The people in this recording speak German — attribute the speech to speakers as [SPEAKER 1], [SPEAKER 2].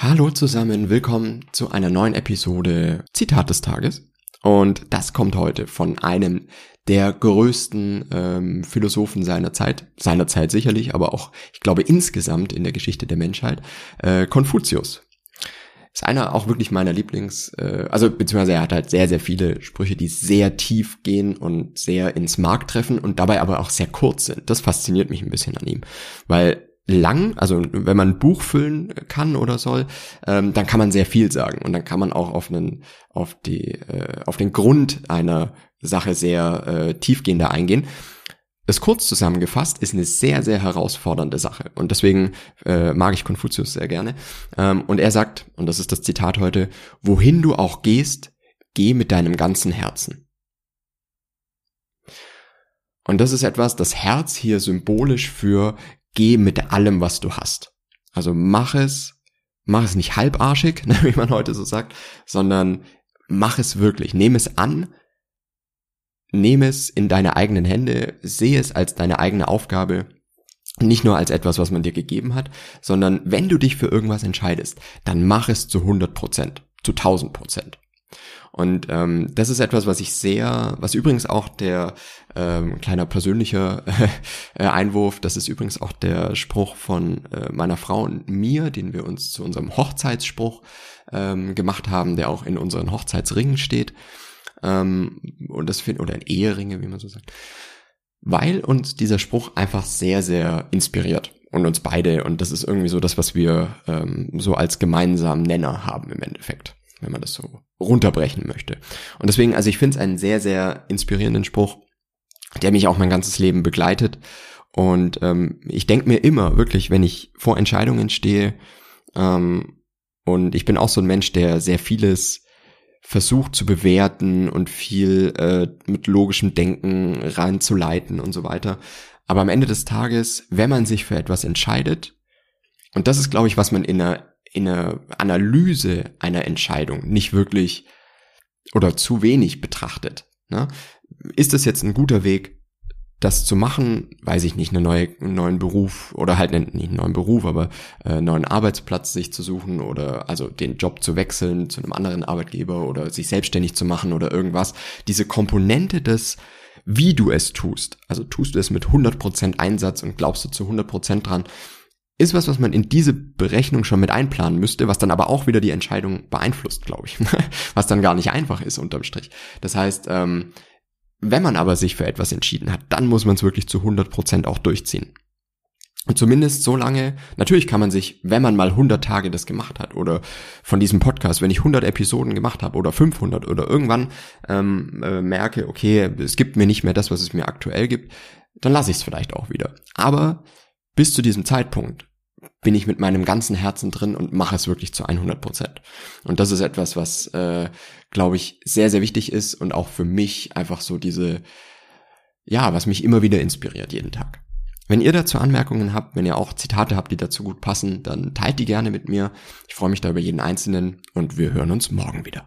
[SPEAKER 1] Hallo zusammen, willkommen zu einer neuen Episode Zitat des Tages. Und das kommt heute von einem der größten ähm, Philosophen seiner Zeit, seiner Zeit sicherlich, aber auch, ich glaube, insgesamt in der Geschichte der Menschheit, äh, Konfuzius. Ist einer auch wirklich meiner Lieblings, äh, also beziehungsweise er hat halt sehr, sehr viele Sprüche, die sehr tief gehen und sehr ins Mark treffen und dabei aber auch sehr kurz sind. Das fasziniert mich ein bisschen an ihm, weil lang, also wenn man ein Buch füllen kann oder soll, ähm, dann kann man sehr viel sagen und dann kann man auch auf einen, auf die, äh, auf den Grund einer Sache sehr äh, tiefgehender eingehen. Das kurz zusammengefasst ist eine sehr, sehr herausfordernde Sache. Und deswegen äh, mag ich Konfuzius sehr gerne. Ähm, und er sagt, und das ist das Zitat heute, wohin du auch gehst, geh mit deinem ganzen Herzen. Und das ist etwas, das Herz hier symbolisch für geh mit allem, was du hast. Also mach es, mach es nicht halbarschig, ne, wie man heute so sagt, sondern mach es wirklich. Nehme es an, nehme es in deine eigenen Hände, sehe es als deine eigene Aufgabe, nicht nur als etwas, was man dir gegeben hat, sondern wenn du dich für irgendwas entscheidest, dann mach es zu 100 Prozent, zu 1000 Prozent. Und ähm, das ist etwas, was ich sehr, was übrigens auch der ähm, kleiner persönlicher äh, Einwurf, das ist übrigens auch der Spruch von äh, meiner Frau und mir, den wir uns zu unserem Hochzeitsspruch ähm, gemacht haben, der auch in unseren Hochzeitsringen steht. Ähm, und das finde oder in Eheringe, wie man so sagt. Weil uns dieser Spruch einfach sehr, sehr inspiriert und uns beide. Und das ist irgendwie so das, was wir ähm, so als gemeinsamen Nenner haben im Endeffekt wenn man das so runterbrechen möchte. Und deswegen, also ich finde es einen sehr, sehr inspirierenden Spruch, der mich auch mein ganzes Leben begleitet. Und ähm, ich denke mir immer, wirklich, wenn ich vor Entscheidungen stehe, ähm, und ich bin auch so ein Mensch, der sehr vieles versucht zu bewerten und viel äh, mit logischem Denken reinzuleiten und so weiter. Aber am Ende des Tages, wenn man sich für etwas entscheidet, und das ist, glaube ich, was man in einer in der Analyse einer Entscheidung nicht wirklich oder zu wenig betrachtet. Ne? Ist es jetzt ein guter Weg, das zu machen, weiß ich nicht, eine neue, einen neuen Beruf oder halt nicht einen neuen Beruf, aber äh, einen neuen Arbeitsplatz sich zu suchen oder also den Job zu wechseln zu einem anderen Arbeitgeber oder sich selbstständig zu machen oder irgendwas. Diese Komponente des, wie du es tust, also tust du es mit 100% Einsatz und glaubst du zu 100% dran, ist was, was man in diese Berechnung schon mit einplanen müsste, was dann aber auch wieder die Entscheidung beeinflusst, glaube ich. was dann gar nicht einfach ist unterm Strich. Das heißt, ähm, wenn man aber sich für etwas entschieden hat, dann muss man es wirklich zu 100 Prozent auch durchziehen. Und zumindest so lange, natürlich kann man sich, wenn man mal 100 Tage das gemacht hat oder von diesem Podcast, wenn ich 100 Episoden gemacht habe oder 500 oder irgendwann ähm, äh, merke, okay, es gibt mir nicht mehr das, was es mir aktuell gibt, dann lasse ich es vielleicht auch wieder. Aber bis zu diesem Zeitpunkt bin ich mit meinem ganzen Herzen drin und mache es wirklich zu 100 Prozent. Und das ist etwas, was, äh, glaube ich, sehr, sehr wichtig ist und auch für mich einfach so diese, ja, was mich immer wieder inspiriert jeden Tag. Wenn ihr dazu Anmerkungen habt, wenn ihr auch Zitate habt, die dazu gut passen, dann teilt die gerne mit mir. Ich freue mich da über jeden einzelnen und wir hören uns morgen wieder.